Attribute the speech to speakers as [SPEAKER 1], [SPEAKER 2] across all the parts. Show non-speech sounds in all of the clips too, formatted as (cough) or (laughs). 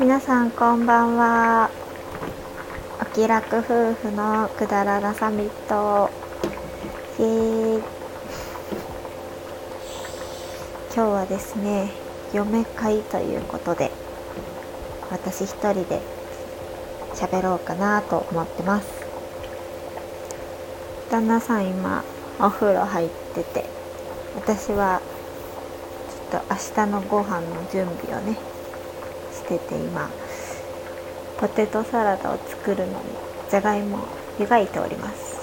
[SPEAKER 1] 皆さんこんばんは。お気楽夫婦のくだらなサミット。イエーイ。今日はですね嫁会ということで私一人で喋ろうかなと思ってます。旦那さん今お風呂入ってて私はちょっと明日のご飯の準備をねしてて今ポテトサラダを作るのにじゃがいも湯がいております。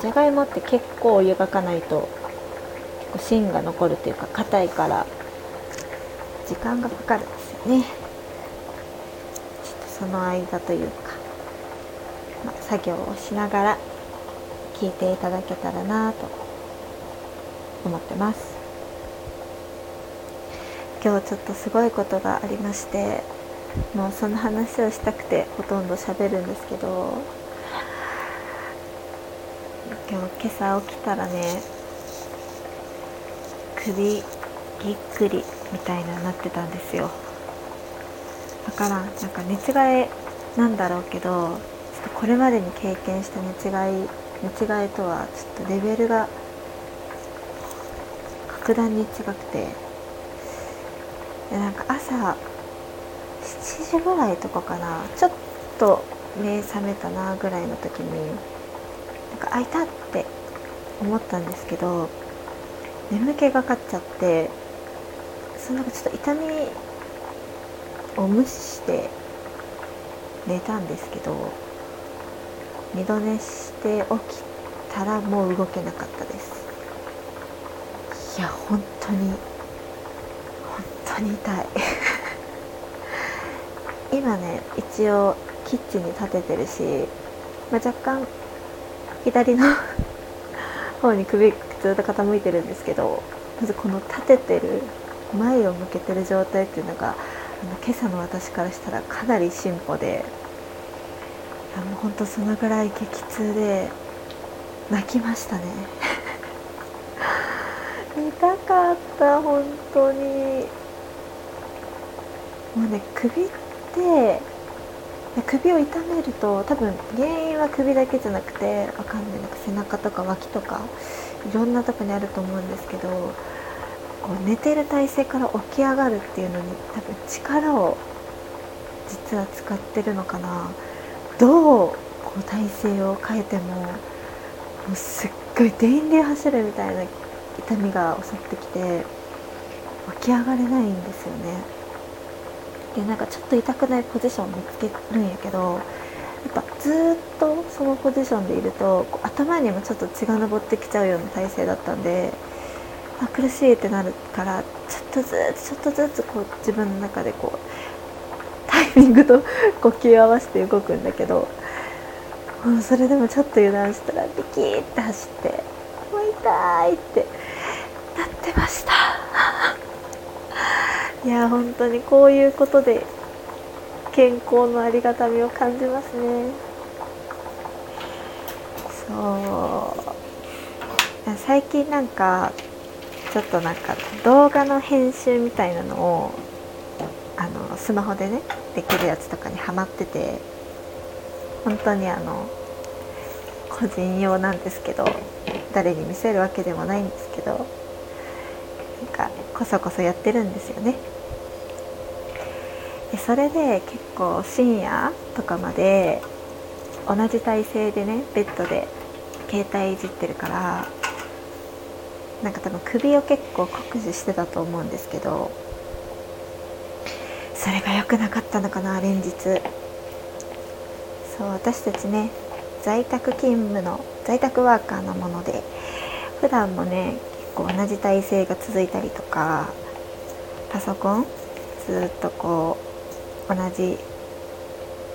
[SPEAKER 1] じゃがいもって結構湯がかないと結構芯が残るというか硬いから時間がかかるんですよね。ちょっとその間というか、まあ、作業をしながら聞いていただけたらなと思ってます。今日ちょっとすごいことがありましてもうその話をしたくてほとんど喋るんですけど今日今朝起きたらね首ぎっくりみたいななってたんですよ。だからん。なんか寝違えなんだろうけどちょっとこれまでに経験した寝違い寝違いとはちょっとレベルが格段に違くて。でなんか朝7時ぐらいとかかな。ちょっと目覚めたなぐらいの時になんか開いたって思ったんですけど眠気がかっちゃってそのなんかちょっと痛みを無視して寝たんですけど二度寝して起きたらもう動けなかったです。いや本当に本当に痛い。(laughs) 今ね一応キッチンに立ててるし、まあ、若干左の (laughs) 方に首ずっと傾いてるんですけどまずこの立ててる前を向けてる状態っていうのがあの今朝の私からしたらかなり進歩でやもうほんとそのぐらい激痛で泣きましたね。(laughs) 痛かった本当に。もうね首って首を痛めると多分原因は首だけじゃなくてわかんないなんか背中とか脇とかいろんなとこにあると思うんですけどこう寝てる体勢から起き上がるっていうのに多分力を実は使ってるのかな。どうこう体勢を変えてももうすっごい電流走るみたいな痛みが襲ってきて起き上がれないんですよね。でなんかちょっと痛くないポジションを見つけるんやけどやっぱずっとそのポジションでいると頭にもちょっと血が上ってきちゃうような体勢だったんであ苦しいってなるからちょっとずつちょっとずつこう自分の中でこうイミングと呼吸を合わせて動くんだけどもうそれでもちょっと油断したらビキーって走って「もう痛い!」ってなってました。(laughs) いや本当にこういうことで健康のありがたみを感じますねそう最近なんかちょっとなんか動画の編集みたいなのをあのスマホでねできるやつとかにハマってて本当にあの個人用なんですけど誰に見せるわけでもないんですけどなんかこそこそやってるんですよね。でそれで結構深夜とかまで同じ体勢でねベッドで携帯いじってるからなんか多分首を結構酷使してたと思うんですけどそれが良くなかったのかな連日。そう私たちね在宅勤務の在宅ワーカーなもので普段もね結構同じ体勢が続いたりとかパソコンずっとこう同じ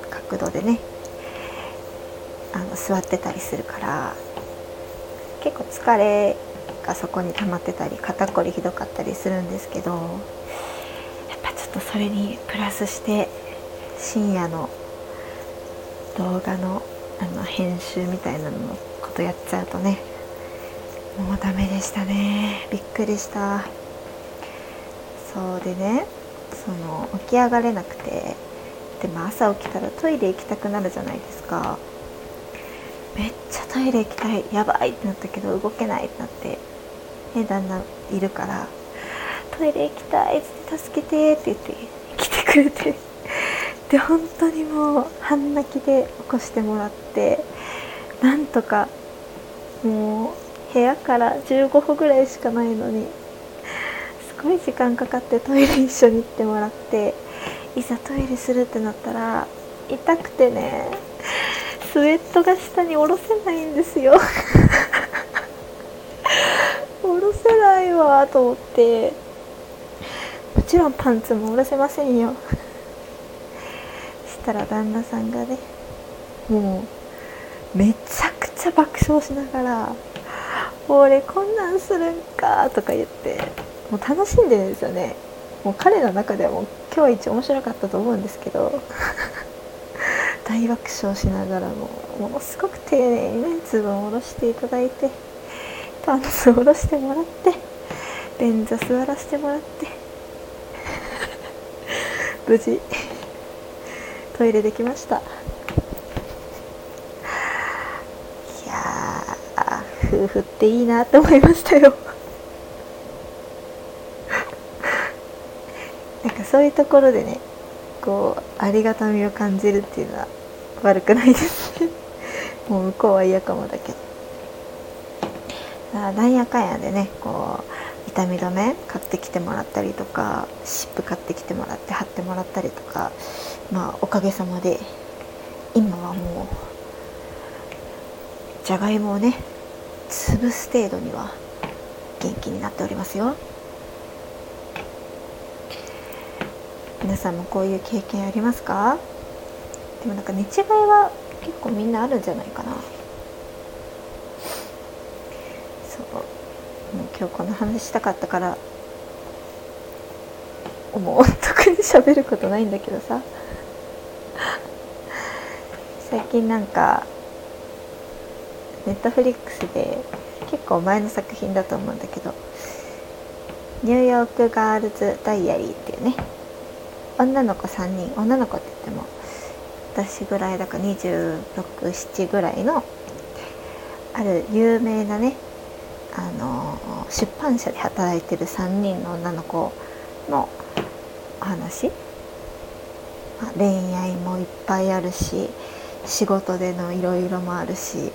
[SPEAKER 1] 角度でねあの座ってたりするから結構疲れがそこに溜まってたり肩こりひどかったりするんですけどとそれにプラスして深夜の動画のあの編集みたいなののことやっちゃうとねもうダメでしたね。びっくりした。そうでねその起き上がれなくてでも朝起きたらトイレ行きたくなるじゃないですか。めっちゃトイレ行きたい。やばいってなったけど動けないってなってね旦那いるからトイレ行きたいって助けてって言って来てくれて。で本当にもう半泣きで起こしてもらってなんとかもう部屋から15歩ぐらいしかないのにすごい時間かかってトイレ一緒に行ってもらっていざトイレするってなったら痛くてねスウェットが下に下ろせないんですよ。(laughs) 下ろせないわと思って。ちろんパンツも下ろせませんよ。したら旦那さんがねもうめちゃくちゃ爆笑しながら「俺こんなんするんか」とか言ってもう楽しんでるんですよね。もう彼の中ではもう今日一面白かったと思うんですけど (laughs) 大爆笑しながらもものすごく丁寧にねズボンを下ろしていただいてパンツを下ろしてもらって便座座らせてもらって無事トイレできました。いや夫婦っていいなって思いましたよ。なんかそういうところでねこうありがたみを感じるっていうのは悪くないですね。もう向こうは嫌かもだけど。なんやかんやでねこう痛み止め買ってきてもらったりとか湿布買ってきてもらって貼ってもらったりとかまあおかげさまで今はもうじゃがいもをね潰す程度には元気になっておりますよ。皆さんもこういう経験ありますか？でもなんか寝違いは結構みんなあるんじゃないかなそうもう今日この話したかったからもう。(laughs) 特に喋ることないんだけどさ。(laughs) 最近なんかネットフリックスで結構前の作品だと思うんだけど「ニューヨークガールズ・ダイアリー」っていうね女の子3人女の子って言っても私ぐらいだから267ぐらいのある有名なねあの出版社で働いてる3人の女の子のお話、まあ、恋愛もいっぱいあるし仕事でのいろいろもあるし。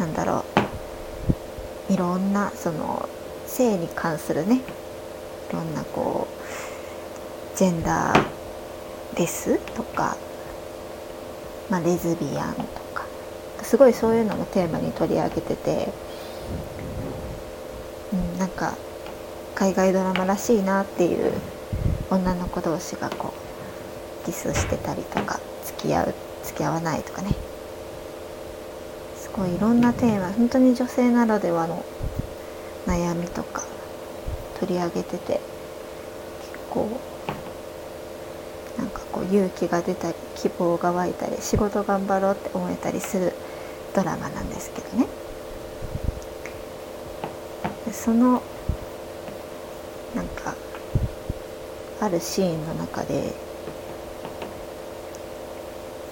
[SPEAKER 1] なんだろう。いろんなその性に関するね。いろんなこうジェンダーレスとか、まあ、レズビアンとか。すごいそういうのもテーマに取り上げてて、うん、なんか海外ドラマらしいなっていう女の子同士がこうキスしてたりとか付き合う付き合わないとかね。すごいいろんなテーマ本当に女性ならではの悩みとか取り上げてて結構勇気が出たり希望が湧いたり仕事頑張ろうって思えたりするドラマなんですけどね。そのなんかあるシーンの中で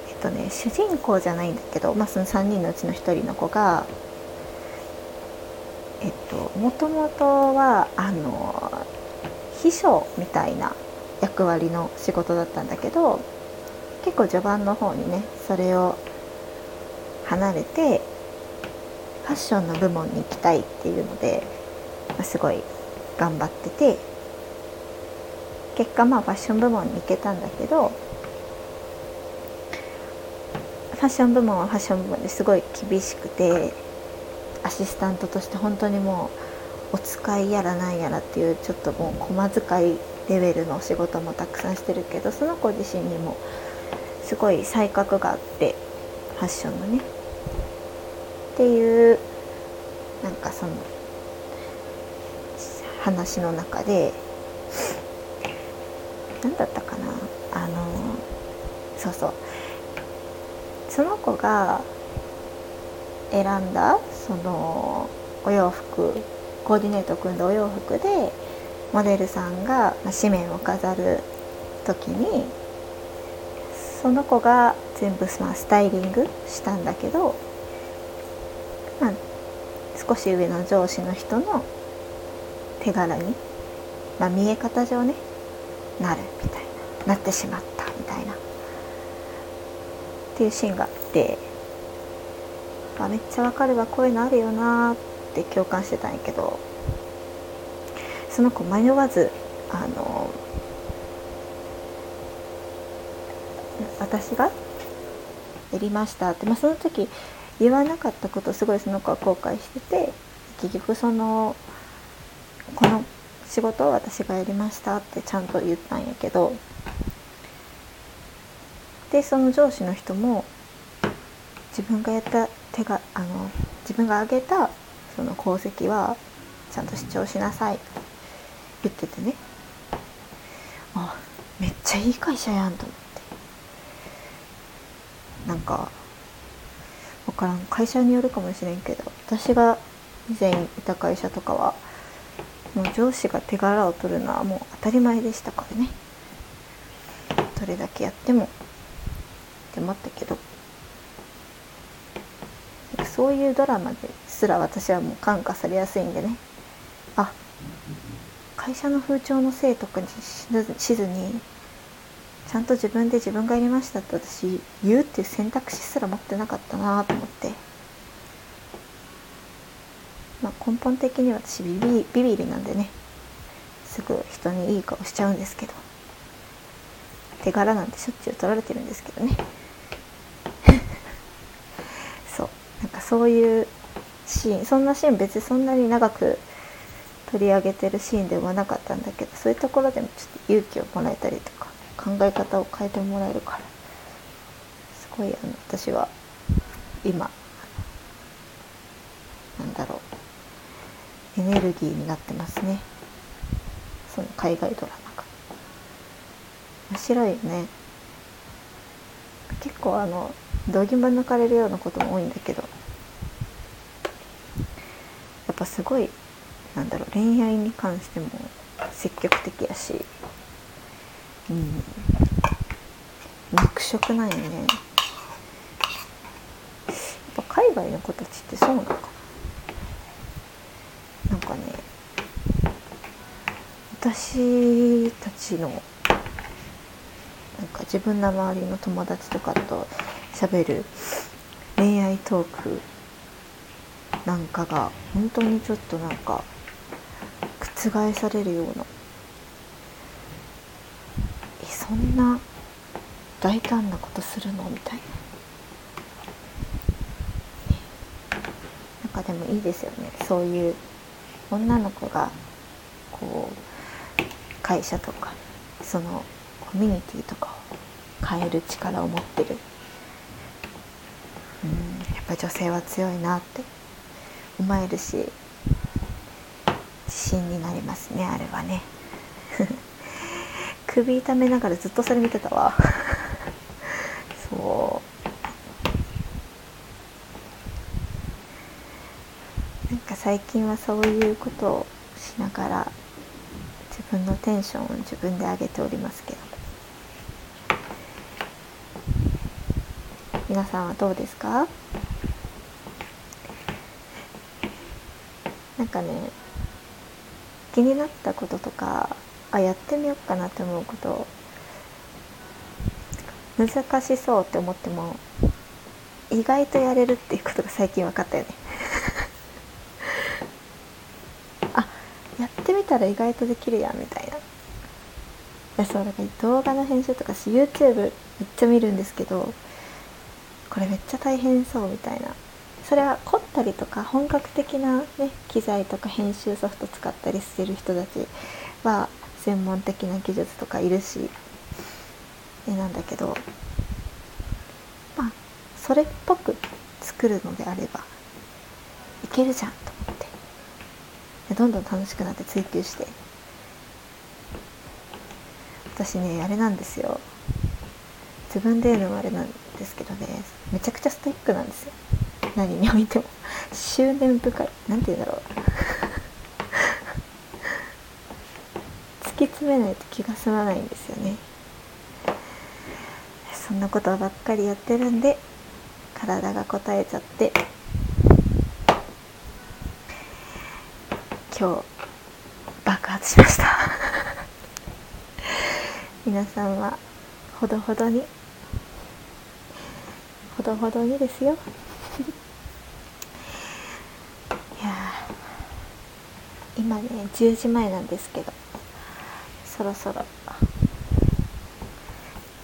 [SPEAKER 1] えっとね主人公じゃないんだけど、まあ、その3人のうちの1人の子がえっともともとはあの秘書みたいな役割の仕事だったんだけど結構序盤の方にねそれを離れてファッションの部門に行きたいっていうので、まあ、すごい頑張ってて結果まあファッション部門に行けたんだけどファッション部門はファッション部門ですごい厳しくてアシスタントとして本当にもうお使いやらなんやらっていうちょっともう駒遣いレベルの仕事もたくさんしてるけどその子自身にもすごい才覚があってファッションのね。っていうなんかその話の中で何だったかな？あのそうそう。その子が選んだそのお洋服コーディネートを組んだお洋服でモデルさんが紙面を飾る時にその子が全部まあスタイリングしたんだけど、まあ、少し上の上司の人の手柄に、まあ、見え方上ねなるみたいななってしまったみたいな。っていうシーンがあってまあめっちゃわかるわこういうのあるよなって共感してたんやけど。その子迷わずあの私がやりましたって、まあ、その時言わなかったことすごいその子は後悔してて結局そのこの仕事を私がやりましたってちゃんと言ったんやけどでその上司の人も自分がやった手があの自分が挙げたその功績はちゃんと主張しなさい言っててね。あめっちゃいい会社やんと思って。なんか分からん会社によるかもしれんけど私が以前いた会社とかはもう上司が手柄を取るのはもう当たり前でしたからね。どれだけやっても。って思ったけど。そういうドラマですら私はもう感化されやすいんでね。会社の風潮のせいとかにしずにちゃんと自分で自分がやりましたって私言うっていう選択肢すら持ってなかったなと思って、まあ、根本的に私ビビビビりなんでね。すぐ人にいい顔しちゃうんですけど。手柄なんてしょっちゅう取られてるんですけどね。(laughs) そう。なんかそういうシーン。そんなシーン別にそんなに長く取り上げてるシーンではなかったんだけどそういうところでもちょっと勇気をもらえたりとか考え方を変えてもらえるからすごいあの私は今なんだろうエネルギーになってますね。その海外ドラマが。面白いよね。結構あの度肝抜かれるようなことも多いんだけどやっぱすごいなんだろう恋愛に関しても積極的やし。うん。肉食なんよね。やっぱ海外の子たちってそうなのか。ななんかね私たちのなんか自分の周りの友達とかと喋る恋愛トークなんかが本当にちょっとなんか覆されるような。えそんな大胆なことするの？みたいな、なんかでもいいですよね。そういう女の子がこう会社とかそのコミュニティとかを変える力を持ってる。うんやっぱ女性は強いなって思えるし。信になりますねあれはね。(laughs) 首痛めながらずっとそれ見てたわ。(laughs) そう。なんか最近はそういうことをしながら自分のテンションを自分で上げておりますけど。皆さんはどうですか？なんかね気になったこととかあやってみようかなって思うこと。難しそうって思っても意外とやれるっていうことが (laughs) 最近分かったよね。(laughs) あやってみたら意外とできるやんみたいな。いやそうだから動画の編集とかし YouTube めっちゃ見るんですけどこれめっちゃ大変そうみたいな。それは凝ったりとか本格的な、ね、機材とか編集ソフト使ったりしてる人たちは専門的な技術とかいるしなんだけどまあそれっぽく作るのであればいけるじゃんと思って。でどんどん楽しくなって追求して。私ねあれなんですよ。自分で言うのもあれなんですけどねめちゃくちゃストイックなんですよ。何においても執念深い。何て言うんだろう。突き詰めないと気が済まないんですよね。そんなことばっかりやってるんで体が答えちゃって。今日爆発しました。(laughs) 皆さんはほどほどに。ほどほどにですよいや今ね10時前なんですけどそろそろ。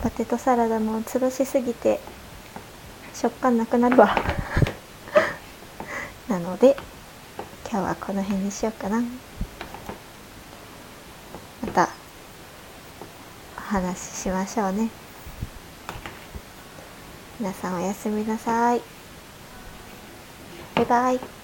[SPEAKER 1] ポテトサラダもつるしすぎて食感なくなるわ。(laughs) なので今日はこの辺にしようかな。またお話ししましょうね。皆さんおやすみなさい。バイバイ。